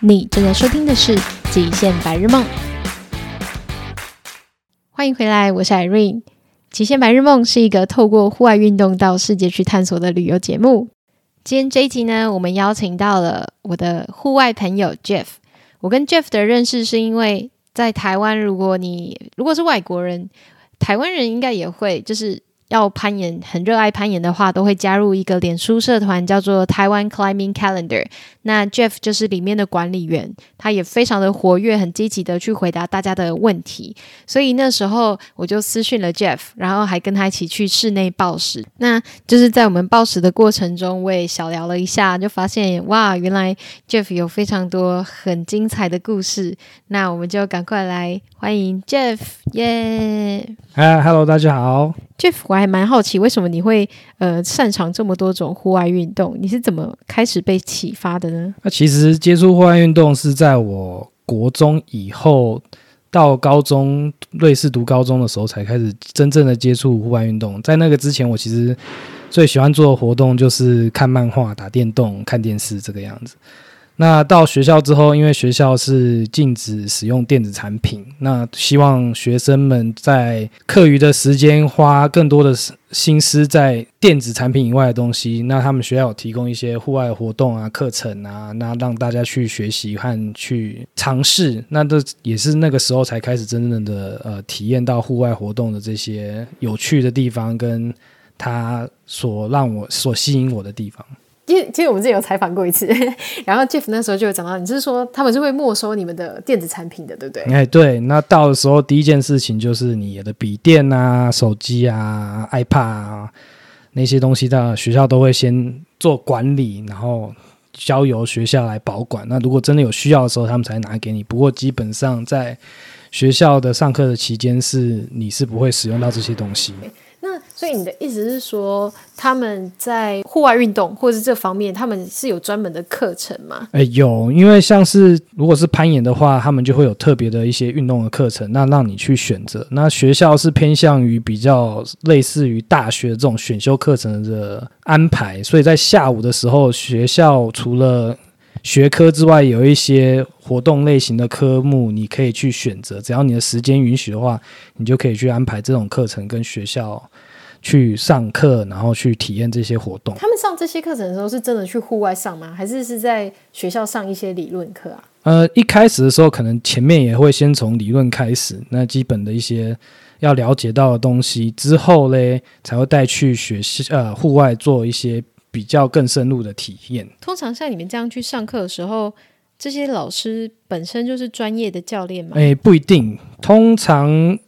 你正在收听的是《极限白日梦》，欢迎回来，我是 Irene。《极限白日梦》是一个透过户外运动到世界去探索的旅游节目。今天这一集呢，我们邀请到了我的户外朋友 Jeff。我跟 Jeff 的认识是因为在台湾，如果你如果是外国人，台湾人应该也会就是。要攀岩，很热爱攀岩的话，都会加入一个脸书社团，叫做台湾 Climbing Calendar。那 Jeff 就是里面的管理员，他也非常的活跃，很积极的去回答大家的问题。所以那时候我就私讯了 Jeff，然后还跟他一起去室内暴食。那就是在我们暴食的过程中，我也小聊了一下，就发现哇，原来 Jeff 有非常多很精彩的故事。那我们就赶快来欢迎 Jeff，耶！嗨，Hello，大家好。Jeff，我还蛮好奇，为什么你会呃擅长这么多种户外运动？你是怎么开始被启发的呢？那其实接触户外运动是在我国中以后，到高中瑞士读高中的时候才开始真正的接触户外运动。在那个之前，我其实最喜欢做的活动就是看漫画、打电动、看电视这个样子。那到学校之后，因为学校是禁止使用电子产品，那希望学生们在课余的时间花更多的心思在电子产品以外的东西。那他们学校有提供一些户外活动啊、课程啊，那让大家去学习和去尝试。那这也是那个时候才开始真正的呃体验到户外活动的这些有趣的地方，跟它所让我所吸引我的地方。其实，其实我们之前有采访过一次，然后 Jeff 那时候就有讲到，你是说他们是会没收你们的电子产品的，对不对？哎，对。那到的时候，第一件事情就是你的笔电啊、手机啊、iPad 啊那些东西，到学校都会先做管理，然后交由学校来保管。那如果真的有需要的时候，他们才拿给你。不过基本上在学校的上课的期间，是你是不会使用到这些东西。所以你的意思是说，他们在户外运动或者是这方面，他们是有专门的课程吗？哎，有，因为像是如果是攀岩的话，他们就会有特别的一些运动的课程，那让你去选择。那学校是偏向于比较类似于大学这种选修课程的安排，所以在下午的时候，学校除了学科之外，有一些活动类型的科目，你可以去选择。只要你的时间允许的话，你就可以去安排这种课程跟学校。去上课，然后去体验这些活动。他们上这些课程的时候，是真的去户外上吗？还是是在学校上一些理论课啊？呃，一开始的时候，可能前面也会先从理论开始，那基本的一些要了解到的东西，之后嘞，才会带去学习呃户外做一些比较更深入的体验。通常像你们这样去上课的时候，这些老师本身就是专业的教练吗？诶，不一定，通常。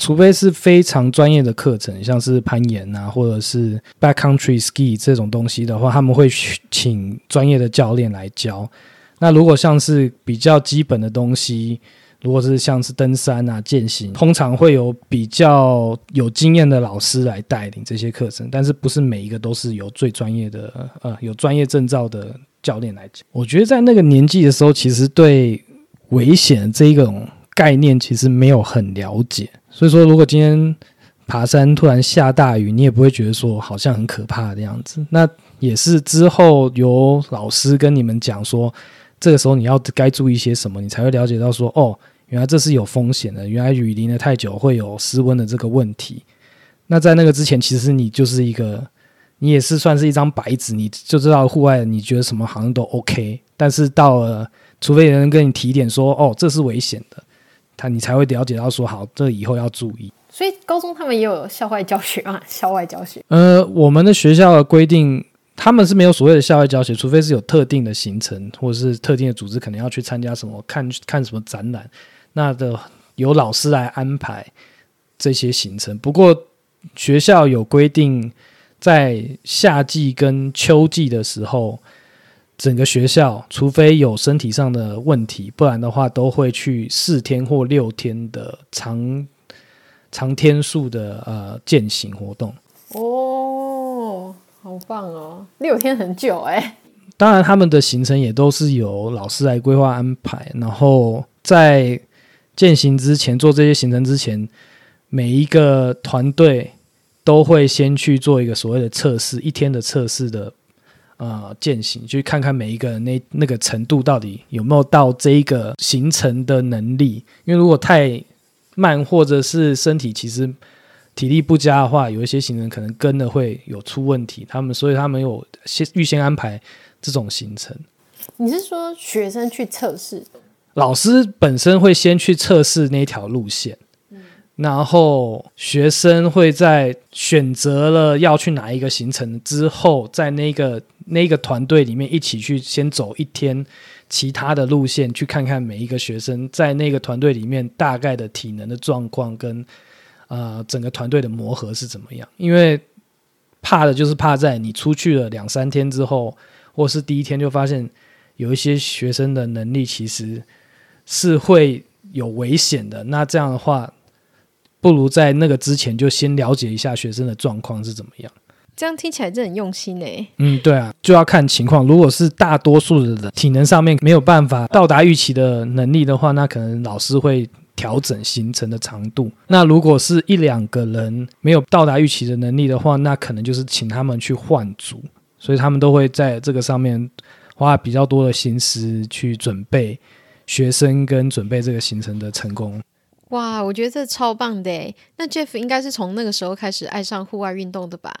除非是非常专业的课程，像是攀岩啊，或者是 backcountry ski 这种东西的话，他们会请专业的教练来教。那如果像是比较基本的东西，如果是像是登山啊、健行，通常会有比较有经验的老师来带领这些课程，但是不是每一个都是由最专业的呃有专业证照的教练来讲。我觉得在那个年纪的时候，其实对危险这一种概念其实没有很了解。所以说，如果今天爬山突然下大雨，你也不会觉得说好像很可怕的样子。那也是之后有老师跟你们讲说，这个时候你要该注意些什么，你才会了解到说，哦，原来这是有风险的。原来雨淋得太久会有失温的这个问题。那在那个之前，其实你就是一个，你也是算是一张白纸，你就知道户外你觉得什么好像都 OK。但是到了，除非有人跟你提点说，哦，这是危险的。他你才会了解到说好，这以后要注意。所以高中他们也有校外教学嘛？校外教学。呃，我们的学校的规定，他们是没有所谓的校外教学，除非是有特定的行程或者是特定的组织，可能要去参加什么看看什么展览，那的由老师来安排这些行程。不过学校有规定，在夏季跟秋季的时候。整个学校，除非有身体上的问题，不然的话都会去四天或六天的长长天数的呃践行活动。哦，好棒哦，六天很久哎。当然，他们的行程也都是由老师来规划安排。然后在践行之前，做这些行程之前，每一个团队都会先去做一个所谓的测试，一天的测试的。呃践行，去看看每一个人那那个程度到底有没有到这一个行程的能力。因为如果太慢，或者是身体其实体力不佳的话，有一些行程可能跟了会有出问题。他们所以他们有先预先安排这种行程。你是说学生去测试？老师本身会先去测试那条路线。然后学生会在选择了要去哪一个行程之后，在那个那个团队里面一起去先走一天其他的路线，去看看每一个学生在那个团队里面大概的体能的状况跟呃整个团队的磨合是怎么样。因为怕的就是怕在你出去了两三天之后，或是第一天就发现有一些学生的能力其实是会有危险的。那这样的话。不如在那个之前就先了解一下学生的状况是怎么样。这样听起来真的很用心诶。嗯，对啊，就要看情况。如果是大多数的人体能上面没有办法到达预期的能力的话，那可能老师会调整行程的长度。那如果是一两个人没有到达预期的能力的话，那可能就是请他们去换组。所以他们都会在这个上面花比较多的心思去准备学生跟准备这个行程的成功。哇，我觉得这超棒的诶！那 Jeff 应该是从那个时候开始爱上户外运动的吧？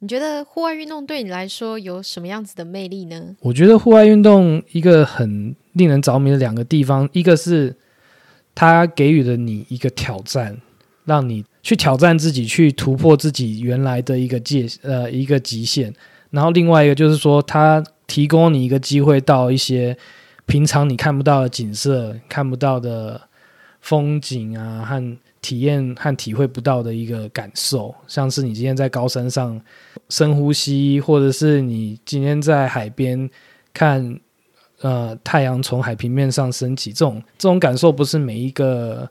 你觉得户外运动对你来说有什么样子的魅力呢？我觉得户外运动一个很令人着迷的两个地方，一个是它给予了你一个挑战，让你去挑战自己，去突破自己原来的一个界呃一个极限；然后另外一个就是说，它提供你一个机会到一些平常你看不到的景色，看不到的。风景啊，和体验和体会不到的一个感受，像是你今天在高山上深呼吸，或者是你今天在海边看，呃，太阳从海平面上升起，这种这种感受不是每一个，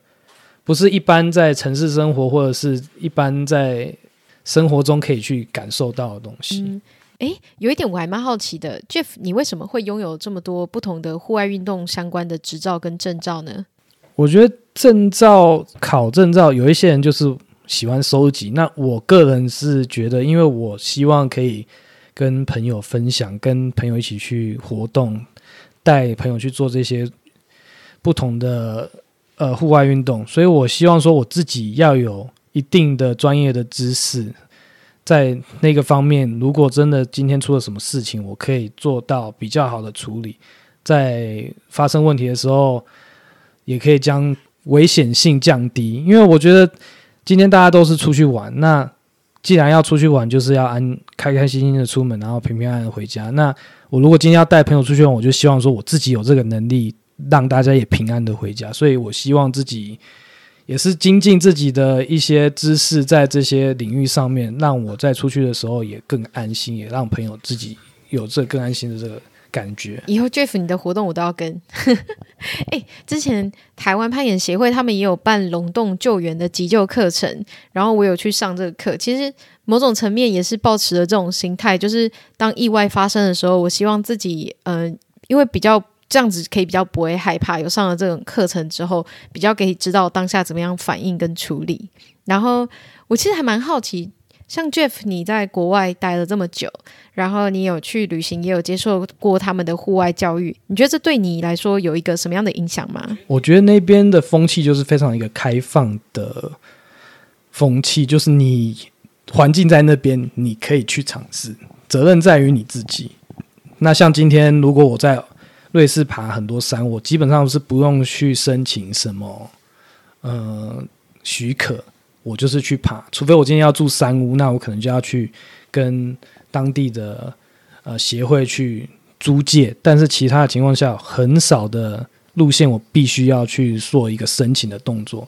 不是一般在城市生活或者是一般在生活中可以去感受到的东西。嗯，诶，有一点我还蛮好奇的，Jeff，你为什么会拥有这么多不同的户外运动相关的执照跟证照呢？我觉得证照考证照，有一些人就是喜欢收集。那我个人是觉得，因为我希望可以跟朋友分享，跟朋友一起去活动，带朋友去做这些不同的呃户外运动，所以我希望说我自己要有一定的专业的知识，在那个方面，如果真的今天出了什么事情，我可以做到比较好的处理，在发生问题的时候。也可以将危险性降低，因为我觉得今天大家都是出去玩，那既然要出去玩，就是要安开开心心的出门，然后平平安安回家。那我如果今天要带朋友出去玩，我就希望说我自己有这个能力，让大家也平安的回家。所以我希望自己也是精进自己的一些知识，在这些领域上面，让我在出去的时候也更安心，也让朋友自己有这更安心的这个。感觉以后 Jeff 你的活动我都要跟。哎，之前台湾攀岩协会他们也有办龙洞救援的急救课程，然后我有去上这个课。其实某种层面也是抱持了这种心态，就是当意外发生的时候，我希望自己，嗯、呃，因为比较这样子可以比较不会害怕。有上了这种课程之后，比较可以知道当下怎么样反应跟处理。然后我其实还蛮好奇。像 Jeff，你在国外待了这么久，然后你有去旅行，也有接受过他们的户外教育，你觉得这对你来说有一个什么样的影响吗？我觉得那边的风气就是非常一个开放的风气，就是你环境在那边，你可以去尝试，责任在于你自己。那像今天，如果我在瑞士爬很多山，我基本上是不用去申请什么呃许可。我就是去爬，除非我今天要住山屋，那我可能就要去跟当地的呃协会去租借。但是其他的情况下，很少的路线我必须要去做一个申请的动作。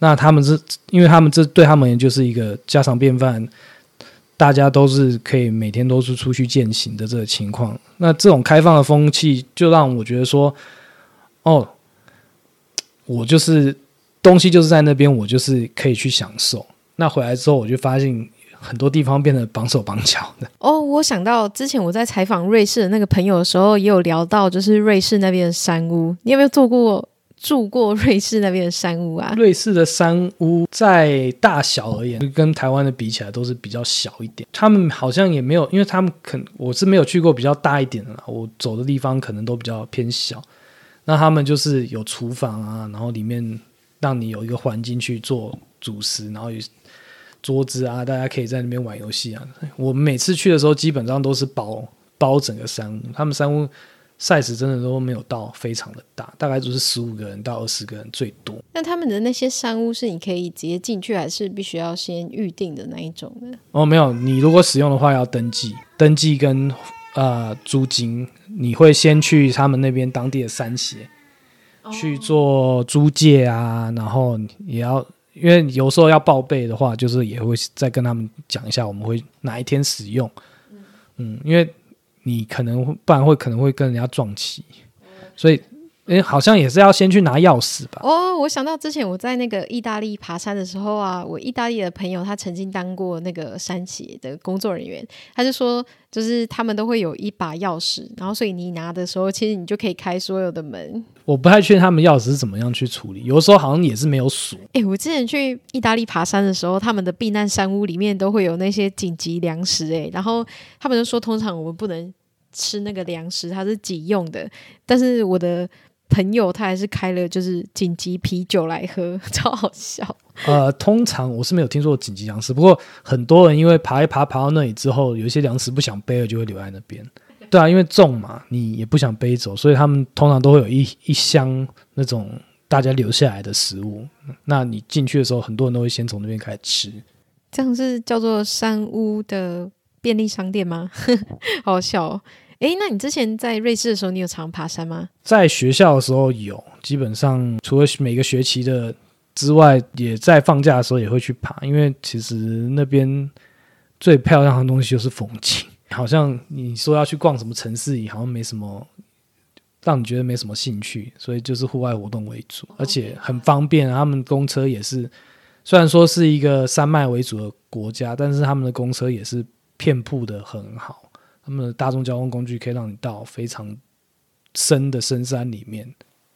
那他们是因为他们这对他们就是一个家常便饭，大家都是可以每天都是出去践行的这个情况。那这种开放的风气，就让我觉得说，哦，我就是。东西就是在那边，我就是可以去享受。那回来之后，我就发现很多地方变得绑手绑脚的。哦，我想到之前我在采访瑞士的那个朋友的时候，也有聊到，就是瑞士那边的山屋。你有没有做过住过瑞士那边的山屋啊？瑞士的山屋在大小而言，跟台湾的比起来都是比较小一点。他们好像也没有，因为他们可我是没有去过比较大一点的啦，我走的地方可能都比较偏小。那他们就是有厨房啊，然后里面让你有一个环境去做主食，然后有桌子啊，大家可以在那边玩游戏啊。我们每次去的时候，基本上都是包包整个山屋，他们山屋。size 真的都没有到非常的大，大概就是十五个人到二十个人最多。那他们的那些山屋是你可以直接进去，还是必须要先预定的那一种呢？哦，没有，你如果使用的话要登记，登记跟呃租金，你会先去他们那边当地的山协、哦、去做租借啊，然后也要，因为有时候要报备的话，就是也会再跟他们讲一下，我们会哪一天使用，嗯，嗯，因为。你可能不然会可能会跟人家撞期，所以诶，好像也是要先去拿钥匙吧？哦，我想到之前我在那个意大利爬山的时候啊，我意大利的朋友他曾经当过那个山协的工作人员，他就说，就是他们都会有一把钥匙，然后所以你拿的时候，其实你就可以开所有的门。我不太确定他们钥匙是怎么样去处理，有的时候好像也是没有锁。诶，我之前去意大利爬山的时候，他们的避难山屋里面都会有那些紧急粮食，诶，然后他们就说，通常我们不能吃那个粮食，它是急用的。但是我的朋友他还是开了就是紧急啤酒来喝，超好笑。呃，通常我是没有听说过紧急粮食，不过很多人因为爬一爬爬到那里之后，有一些粮食不想背了，就会留在那边。对啊，因为重嘛，你也不想背走，所以他们通常都会有一 一箱那种大家留下来的食物。那你进去的时候，很多人都会先从那边开始吃。这样是叫做山屋的便利商店吗？好笑哦。诶，那你之前在瑞士的时候，你有常爬山吗？在学校的时候有，基本上除了每个学期的之外，也在放假的时候也会去爬，因为其实那边最漂亮的东西就是风景。好像你说要去逛什么城市也，好像没什么让你觉得没什么兴趣，所以就是户外活动为主，而且很方便。他们公车也是，虽然说是一个山脉为主的国家，但是他们的公车也是遍布的很好。他们的大众交通工具可以让你到非常深的深山里面。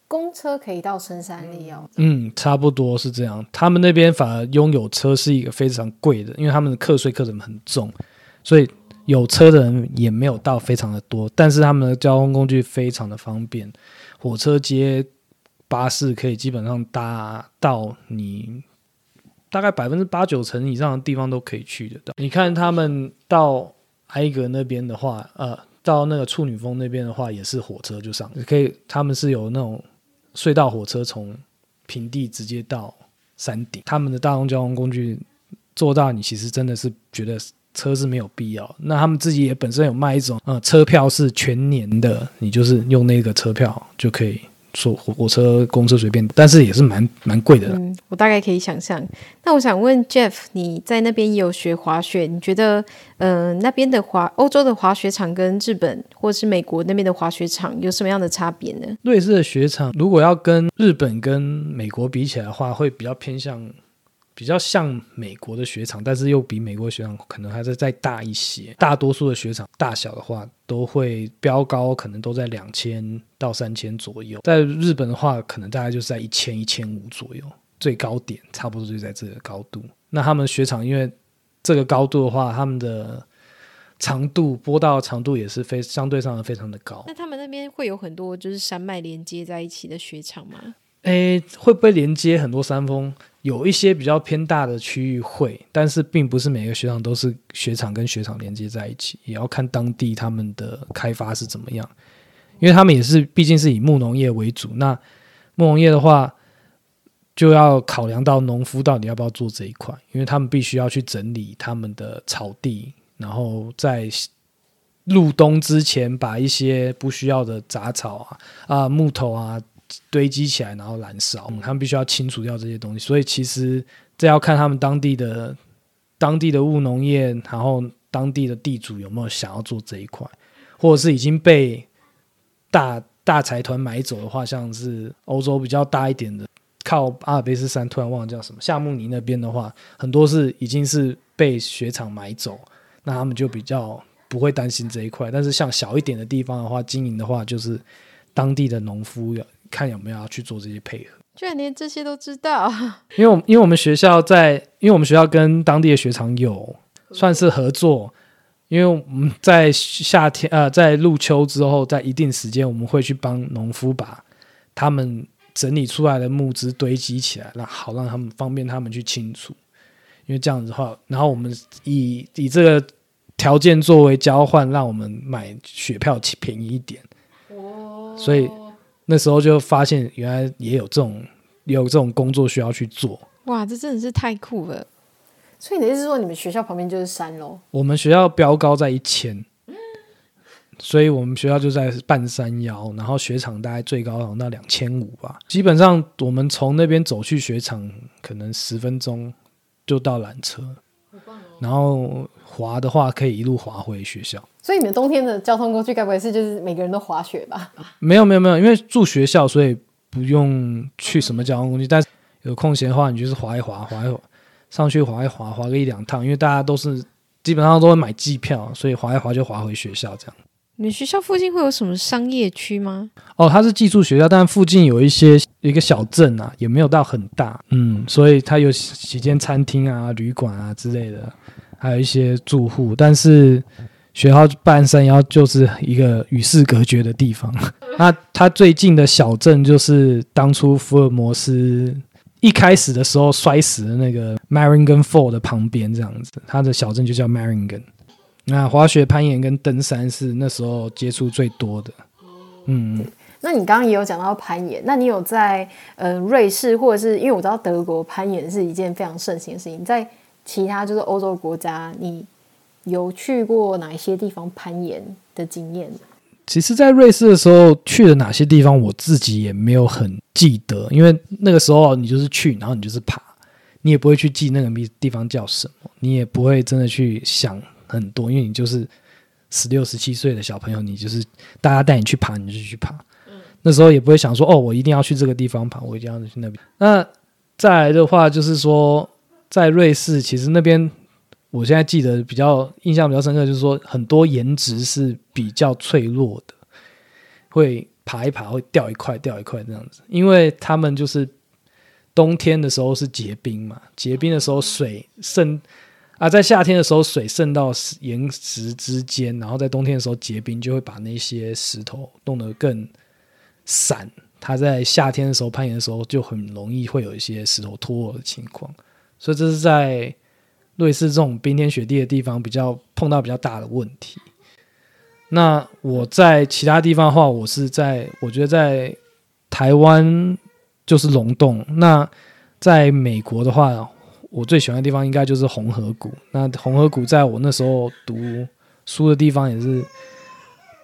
公车可以到深山里哦。嗯，差不多是这样。他们那边反而拥有车是一个非常贵的，因为他们的课税课程很重，所以。有车的人也没有到非常的多，但是他们的交通工具非常的方便，火车、街、巴士可以基本上搭到你大概百分之八九成以上的地方都可以去得到。你看他们到埃格那边的话，呃，到那个处女峰那边的话，也是火车就上，可以他们是有那种隧道火车从平地直接到山顶。他们的大众交通工具做到，你其实真的是觉得。车是没有必要，那他们自己也本身有卖一种，呃，车票是全年的，你就是用那个车票就可以坐火火车、公车随便，但是也是蛮蛮贵的。嗯，我大概可以想象。那我想问 Jeff，你在那边也有学滑雪，你觉得，嗯、呃，那边的滑欧洲的滑雪场跟日本或是美国那边的滑雪场有什么样的差别呢？瑞士的雪场如果要跟日本跟美国比起来的话，会比较偏向。比较像美国的雪场，但是又比美国雪场可能还是再大一些。大多数的雪场大小的话，都会标高可能都在两千到三千左右。在日本的话，可能大概就是在一千一千五左右，最高点差不多就在这个高度。那他们雪场因为这个高度的话，他们的长度坡道长度也是非相对上的非常的高。那他们那边会有很多就是山脉连接在一起的雪场吗？诶，会不会连接很多山峰？有一些比较偏大的区域会，但是并不是每个雪场都是雪场跟雪场连接在一起，也要看当地他们的开发是怎么样。因为他们也是毕竟是以牧农业为主，那牧农业的话，就要考量到农夫到底要不要做这一块，因为他们必须要去整理他们的草地，然后在入冬之前把一些不需要的杂草啊、啊木头啊。堆积起来，然后燃烧，嗯，他们必须要清除掉这些东西。所以其实这要看他们当地的当地的务农业，然后当地的地主有没有想要做这一块，或者是已经被大大财团买走的话，像是欧洲比较大一点的，靠阿尔卑斯山，突然忘了叫什么，夏慕尼那边的话，很多是已经是被雪场买走，那他们就比较不会担心这一块。但是像小一点的地方的话，经营的话就是。当地的农夫要看有没有要去做这些配合。居然连这些都知道，因为我们因为我们学校在，因为我们学校跟当地的雪场有算是合作，因为我们在夏天呃，在入秋之后，在一定时间，我们会去帮农夫把他们整理出来的木枝堆积起来，那好让他们方便他们去清除。因为这样子的话，然后我们以以这个条件作为交换，让我们买雪票便宜一点。哦，所以。那时候就发现，原来也有这种有这种工作需要去做。哇，这真的是太酷了！所以你的意思是说，你们学校旁边就是山喽？我们学校标高在一千，所以我们学校就在半山腰，然后雪场大概最高到两千五吧。基本上我们从那边走去雪场，可能十分钟就到缆车。然后滑的话，可以一路滑回学校。所以你们冬天的交通工具，该不会是就是每个人都滑雪吧？没有没有没有，因为住学校，所以不用去什么交通工具。但是有空闲的话，你就是滑一滑，滑一滑，上去滑一滑，滑个一两趟。因为大家都是基本上都会买机票，所以滑一滑就滑回学校这样。你们学校附近会有什么商业区吗？哦，它是寄宿学校，但附近有一些一个小镇啊，也没有到很大，嗯，所以它有几间餐厅啊、旅馆啊之类的，还有一些住户。但是学校半山腰就是一个与世隔绝的地方。那它最近的小镇就是当初福尔摩斯一开始的时候摔死的那个 Meiringen Fall 的旁边，这样子，它的小镇就叫 Meiringen。那滑雪、攀岩跟登山是那时候接触最多的。嗯，那你刚刚也有讲到攀岩，那你有在呃瑞士或者是因为我知道德国攀岩是一件非常盛行的事情，在其他就是欧洲国家，你有去过哪一些地方攀岩的经验？其实，在瑞士的时候去了哪些地方，我自己也没有很记得，因为那个时候你就是去，然后你就是爬，你也不会去记那个地方叫什么，你也不会真的去想。很多，因为你就是十六、十七岁的小朋友，你就是大家带你去爬，你就去爬。嗯，那时候也不会想说，哦，我一定要去这个地方爬，我一定要去那边。那再来的话，就是说，在瑞士，其实那边我现在记得比较印象比较深刻，就是说很多颜值是比较脆弱的，会爬一爬会掉一块掉一块这样子，因为他们就是冬天的时候是结冰嘛，结冰的时候水渗。啊，在夏天的时候，水渗到岩石之间，然后在冬天的时候结冰，就会把那些石头弄得更散。它在夏天的时候攀岩的时候，就很容易会有一些石头脱落的情况。所以这是在瑞士这种冰天雪地的地方比较碰到比较大的问题。那我在其他地方的话，我是在我觉得在台湾就是龙洞。那在美国的话，我最喜欢的地方应该就是红河谷。那红河谷在我那时候读书的地方也是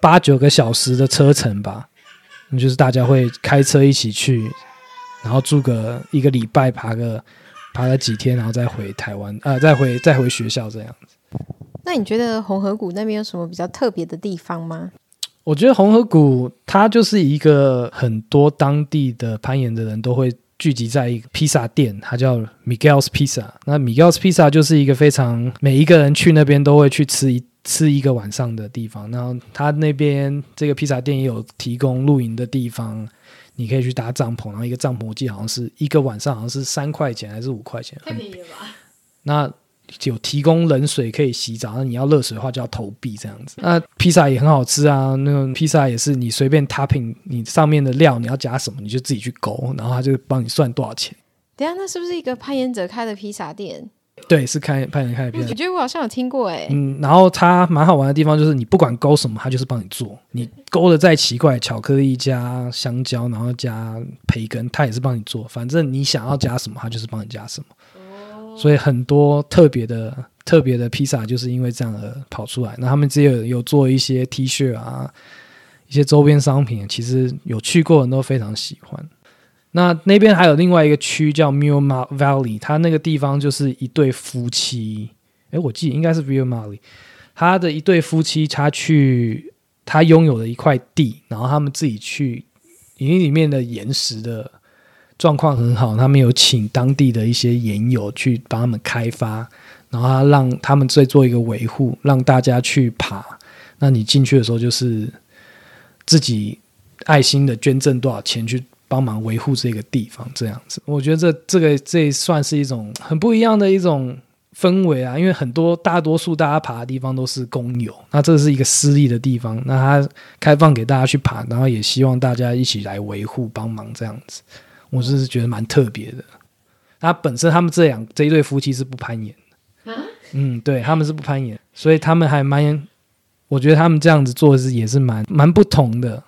八九个小时的车程吧。那就是大家会开车一起去，然后住个一个礼拜，爬个爬了几天，然后再回台湾，呃，再回再回学校这样子。那你觉得红河谷那边有什么比较特别的地方吗？我觉得红河谷它就是一个很多当地的攀岩的人都会。聚集在一个披萨店，它叫 Miguel's Pizza。那 Miguel's Pizza 就是一个非常每一个人去那边都会去吃一吃一个晚上的地方。然后它那边这个披萨店也有提供露营的地方，你可以去搭帐篷。然后一个帐篷我记得好像是一个晚上好像是三块钱还是五块钱，太便宜了吧？那有提供冷水可以洗澡，那你要热水的话就要投币这样子。那披萨也很好吃啊，那个披萨也是你随便 topping，你上面的料你要加什么你就自己去勾，然后他就帮你算多少钱。等下，那是不是一个攀岩者开的披萨店？对，是开派人开的披萨。我觉得我好像有听过哎。嗯，然后它蛮好玩的地方就是你不管勾什么，它就是帮你做。你勾的再奇怪，巧克力加香蕉，然后加培根，它也是帮你做。反正你想要加什么，它就是帮你加什么。所以很多特别的、特别的披萨就是因为这样而跑出来。那他们只有有做一些 T 恤啊，一些周边商品，其实有去过的人都非常喜欢。那那边还有另外一个区叫 Muir Valley，它那个地方就是一对夫妻。诶，我记得应该是 Muir Valley，他的一对夫妻，他去他拥有了一块地，然后他们自己去，因为里面的岩石的。状况很好，他们有请当地的一些岩友去帮他们开发，然后他让他们再做一个维护，让大家去爬。那你进去的时候，就是自己爱心的捐赠多少钱去帮忙维护这个地方，这样子。我觉得这这个这算是一种很不一样的一种氛围啊，因为很多大多数大家爬的地方都是公有，那这是一个私立的地方，那它开放给大家去爬，然后也希望大家一起来维护帮忙这样子，我是觉得蛮特别的。那本身他们这两这一对夫妻是不攀岩的，嗯，对，他们是不攀岩，所以他们还蛮，我觉得他们这样子做是也是蛮蛮不同的。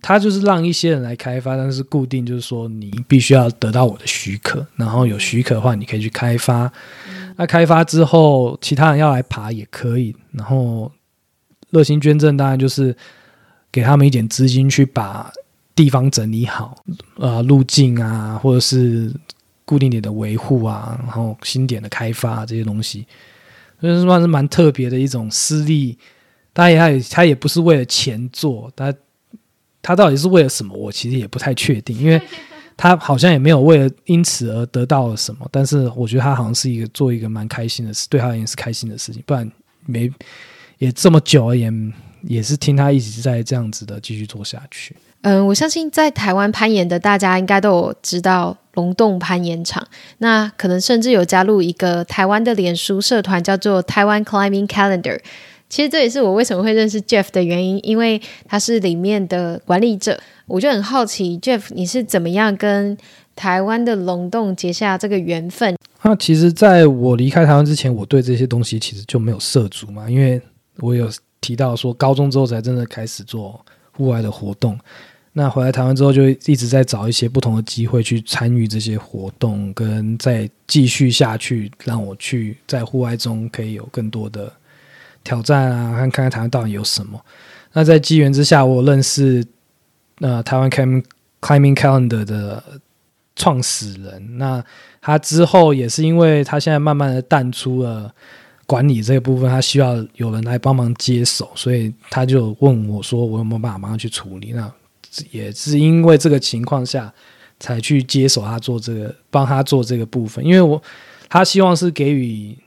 他就是让一些人来开发，但是固定就是说你必须要得到我的许可，然后有许可的话，你可以去开发。那开发之后，其他人要来爬也可以。然后热心捐赠当然就是给他们一点资金去把地方整理好，呃，路径啊，或者是固定点的维护啊，然后新点的开发这些东西，所以算是蛮特别的一种私立。当然，他也他也不是为了钱做，他。他到底是为了什么？我其实也不太确定，因为他好像也没有为了因此而得到了什么。但是我觉得他好像是一个做一个蛮开心的事，对他而言是开心的事情。不然没也这么久而言，也是听他一直在这样子的继续做下去。嗯，我相信在台湾攀岩的大家应该都有知道龙洞攀岩场，那可能甚至有加入一个台湾的脸书社团，叫做台湾 Climbing Calendar。其实这也是我为什么会认识 Jeff 的原因，因为他是里面的管理者。我就很好奇，Jeff，你是怎么样跟台湾的龙洞结下这个缘分？那其实，在我离开台湾之前，我对这些东西其实就没有涉足嘛，因为我有提到说，高中之后才真的开始做户外的活动。那回来台湾之后，就一直在找一些不同的机会去参与这些活动，跟再继续下去，让我去在户外中可以有更多的。挑战啊，看看台湾到底有什么。那在机缘之下，我认识呃台湾 Climbing Calendar 的创始人。那他之后也是因为他现在慢慢的淡出了管理这个部分，他需要有人来帮忙接手，所以他就问我说：“我有没有办法马上去处理？”那也是因为这个情况下才去接手他做这个，帮他做这个部分。因为我他希望是给予。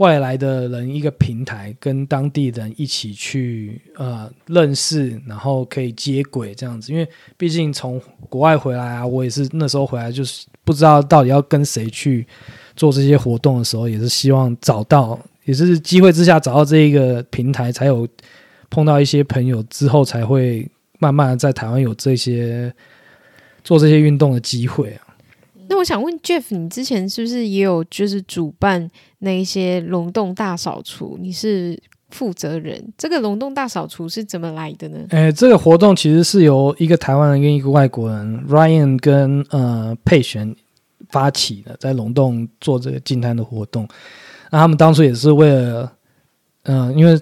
外来的人一个平台，跟当地人一起去呃认识，然后可以接轨这样子。因为毕竟从国外回来啊，我也是那时候回来，就是不知道到底要跟谁去做这些活动的时候，也是希望找到，也是机会之下找到这一个平台，才有碰到一些朋友之后，才会慢慢的在台湾有这些做这些运动的机会啊。那我想问 Jeff，你之前是不是也有就是主办那一些龙洞大扫除？你是负责人，这个龙洞大扫除是怎么来的呢？诶，这个活动其实是由一个台湾人跟一个外国人 Ryan 跟呃佩璇发起的，在龙洞做这个净滩的活动。那他们当初也是为了，嗯、因为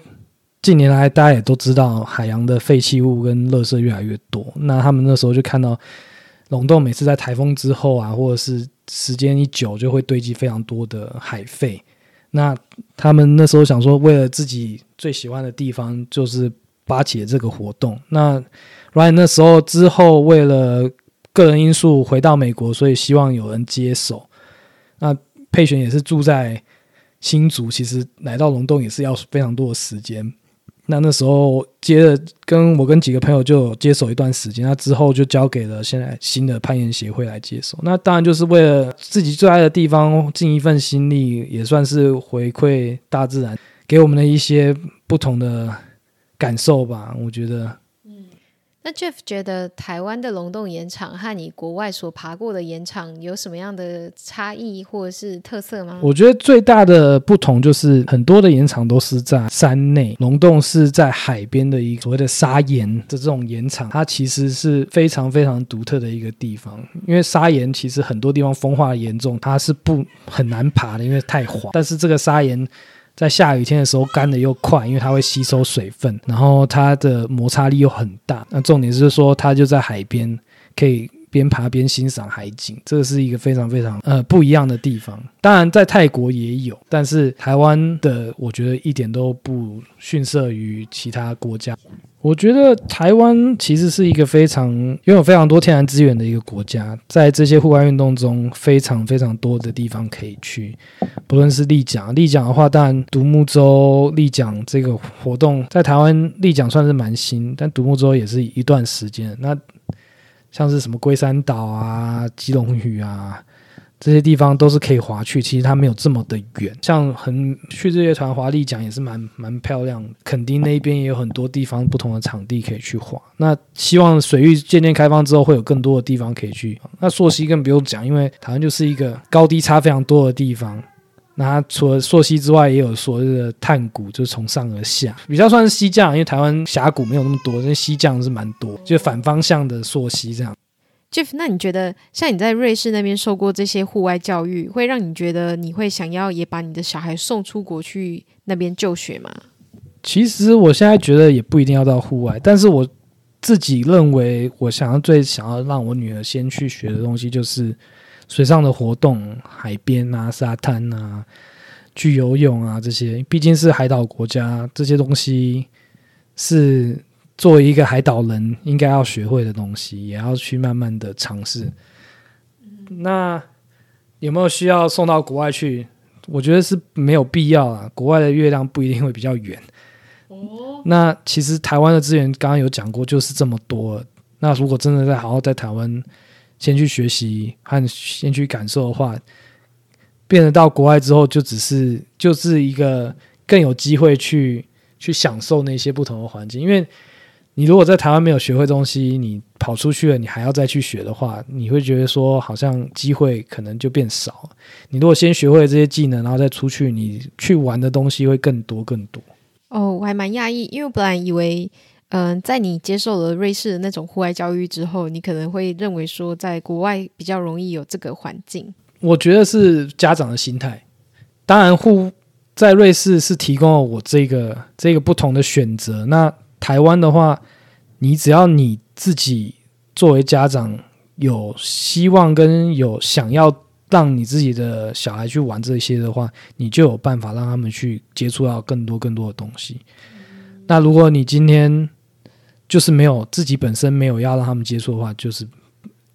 近年来大家也都知道海洋的废弃物跟垃圾越来越多，那他们那时候就看到。龙洞每次在台风之后啊，或者是时间一久，就会堆积非常多的海废。那他们那时候想说，为了自己最喜欢的地方，就是发起这个活动。那 Ryan 那时候之后，为了个人因素回到美国，所以希望有人接手。那佩璇也是住在新竹，其实来到龙洞也是要非常多的时间。那那时候接着跟我跟几个朋友就接手一段时间，那之后就交给了现在新的攀岩协会来接手。那当然就是为了自己最爱的地方尽一份心力，也算是回馈大自然给我们的一些不同的感受吧。我觉得。那 Jeff 觉得台湾的龙洞岩场和你国外所爬过的岩场有什么样的差异或者是特色吗？我觉得最大的不同就是很多的岩场都是在山内，龙洞是在海边的一个所谓的砂岩的这种岩场，它其实是非常非常独特的一个地方。因为砂岩其实很多地方风化严重，它是不很难爬的，因为太滑。但是这个砂岩。在下雨天的时候干的又快，因为它会吸收水分，然后它的摩擦力又很大。那重点是说，它就在海边，可以边爬边欣赏海景，这是一个非常非常呃不一样的地方。当然，在泰国也有，但是台湾的我觉得一点都不逊色于其他国家。我觉得台湾其实是一个非常拥有非常多天然资源的一个国家，在这些户外运动中，非常非常多的地方可以去。不论是立桨，立桨的话，当然独木舟立桨这个活动在台湾立桨算是蛮新，但独木舟也是一段时间。那像是什么龟山岛啊、基隆屿啊。这些地方都是可以滑去，其实它没有这么的远。像很去日月潭华丽港也是蛮蛮漂亮的，垦丁那边也有很多地方不同的场地可以去滑。那希望水域渐渐开放之后，会有更多的地方可以去。那溯溪更不用讲，因为台湾就是一个高低差非常多的地方。那它除了溯溪之外，也有所谓的探谷，就是从上而下，比较算是溪降，因为台湾峡谷没有那么多，所以溪降是蛮多，就反方向的溯溪这样。Jeff，那你觉得像你在瑞士那边受过这些户外教育，会让你觉得你会想要也把你的小孩送出国去那边就学吗？其实我现在觉得也不一定要到户外，但是我自己认为，我想要最想要让我女儿先去学的东西就是水上的活动，海边啊、沙滩啊、去游泳啊这些，毕竟是海岛国家，这些东西是。作为一个海岛人，应该要学会的东西，也要去慢慢的尝试。那有没有需要送到国外去？我觉得是没有必要啊。国外的月亮不一定会比较圆。哦。那其实台湾的资源刚刚有讲过，就是这么多。那如果真的在好好在台湾先去学习和先去感受的话，变得到国外之后，就只是就是一个更有机会去去享受那些不同的环境，因为。你如果在台湾没有学会东西，你跑出去了，你还要再去学的话，你会觉得说好像机会可能就变少。你如果先学会这些技能，然后再出去，你去玩的东西会更多更多。哦，我还蛮讶异，因为我本来以为，嗯、呃，在你接受了瑞士的那种户外教育之后，你可能会认为说，在国外比较容易有这个环境。我觉得是家长的心态。当然，户在瑞士是提供了我这个这个不同的选择。那台湾的话，你只要你自己作为家长有希望跟有想要让你自己的小孩去玩这些的话，你就有办法让他们去接触到更多更多的东西。那如果你今天就是没有自己本身没有要让他们接触的话，就是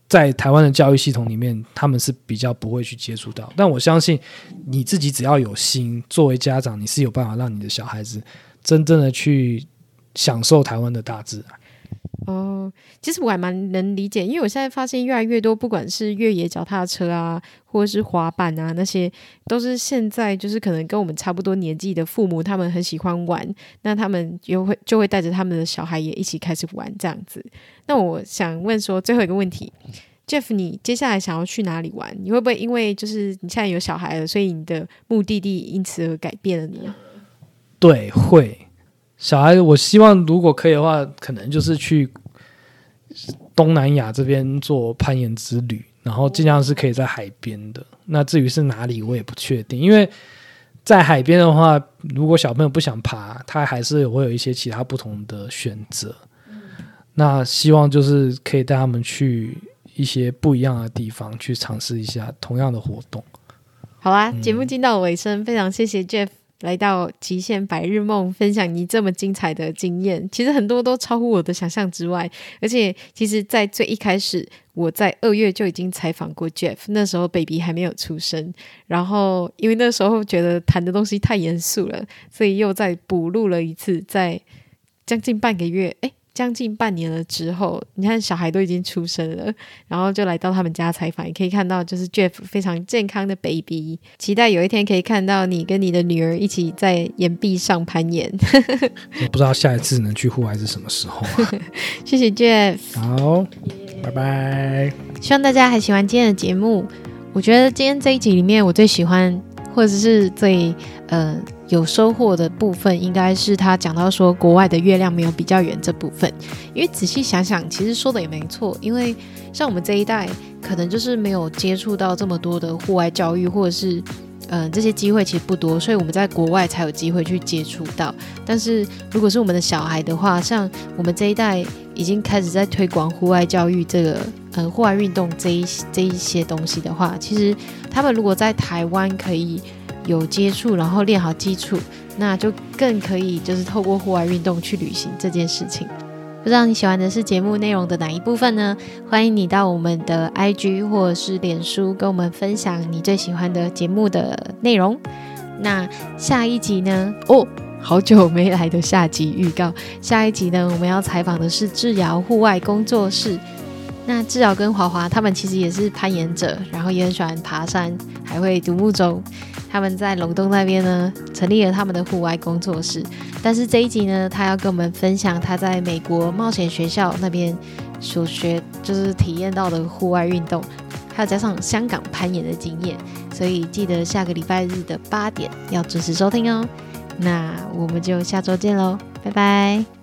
在台湾的教育系统里面，他们是比较不会去接触到。但我相信你自己只要有心，作为家长，你是有办法让你的小孩子真正的去。享受台湾的大自然哦，其实我还蛮能理解，因为我现在发现越来越多，不管是越野脚踏车啊，或者是滑板啊，那些都是现在就是可能跟我们差不多年纪的父母，他们很喜欢玩，那他们又会就会带着他们的小孩也一起开始玩这样子。那我想问说最后一个问题，Jeff，你接下来想要去哪里玩？你会不会因为就是你现在有小孩了，所以你的目的地因此而改变了呢？对，会。小孩，我希望如果可以的话，可能就是去东南亚这边做攀岩之旅，然后尽量是可以在海边的。那至于是哪里，我也不确定，因为在海边的话，如果小朋友不想爬，他还是会有一些其他不同的选择。那希望就是可以带他们去一些不一样的地方，去尝试一下同样的活动。好啊，节目进到尾声，非常谢谢 Jeff。来到极限白日梦，分享你这么精彩的经验，其实很多都超乎我的想象之外。而且，其实，在最一开始，我在二月就已经采访过 Jeff，那时候 baby 还没有出生。然后，因为那时候觉得谈的东西太严肃了，所以又再补录了一次，在将近半个月，诶将近半年了之后，你看小孩都已经出生了，然后就来到他们家采访，也可以看到就是 Jeff 非常健康的 baby，期待有一天可以看到你跟你的女儿一起在岩壁上攀岩。我 不知道下一次能去户外是什么时候啊。谢谢 Jeff，好，拜拜。希望大家还喜欢今天的节目。我觉得今天这一集里面，我最喜欢或者是最呃。有收获的部分，应该是他讲到说国外的月亮没有比较圆这部分。因为仔细想想，其实说的也没错。因为像我们这一代，可能就是没有接触到这么多的户外教育，或者是嗯、这些机会其实不多，所以我们在国外才有机会去接触到。但是如果是我们的小孩的话，像我们这一代已经开始在推广户外教育这个嗯户外运动这一这一些东西的话，其实他们如果在台湾可以。有接触，然后练好基础，那就更可以就是透过户外运动去旅行这件事情。不知道你喜欢的是节目内容的哪一部分呢？欢迎你到我们的 IG 或者是脸书跟我们分享你最喜欢的节目的内容。那下一集呢？哦，好久没来的下集预告。下一集呢，我们要采访的是智瑶户外工作室。那志尧跟华华他们其实也是攀岩者，然后也很喜欢爬山，还会独木舟。他们在龙洞那边呢，成立了他们的户外工作室。但是这一集呢，他要跟我们分享他在美国冒险学校那边所学，就是体验到的户外运动，还有加上香港攀岩的经验。所以记得下个礼拜日的八点要准时收听哦。那我们就下周见喽，拜拜。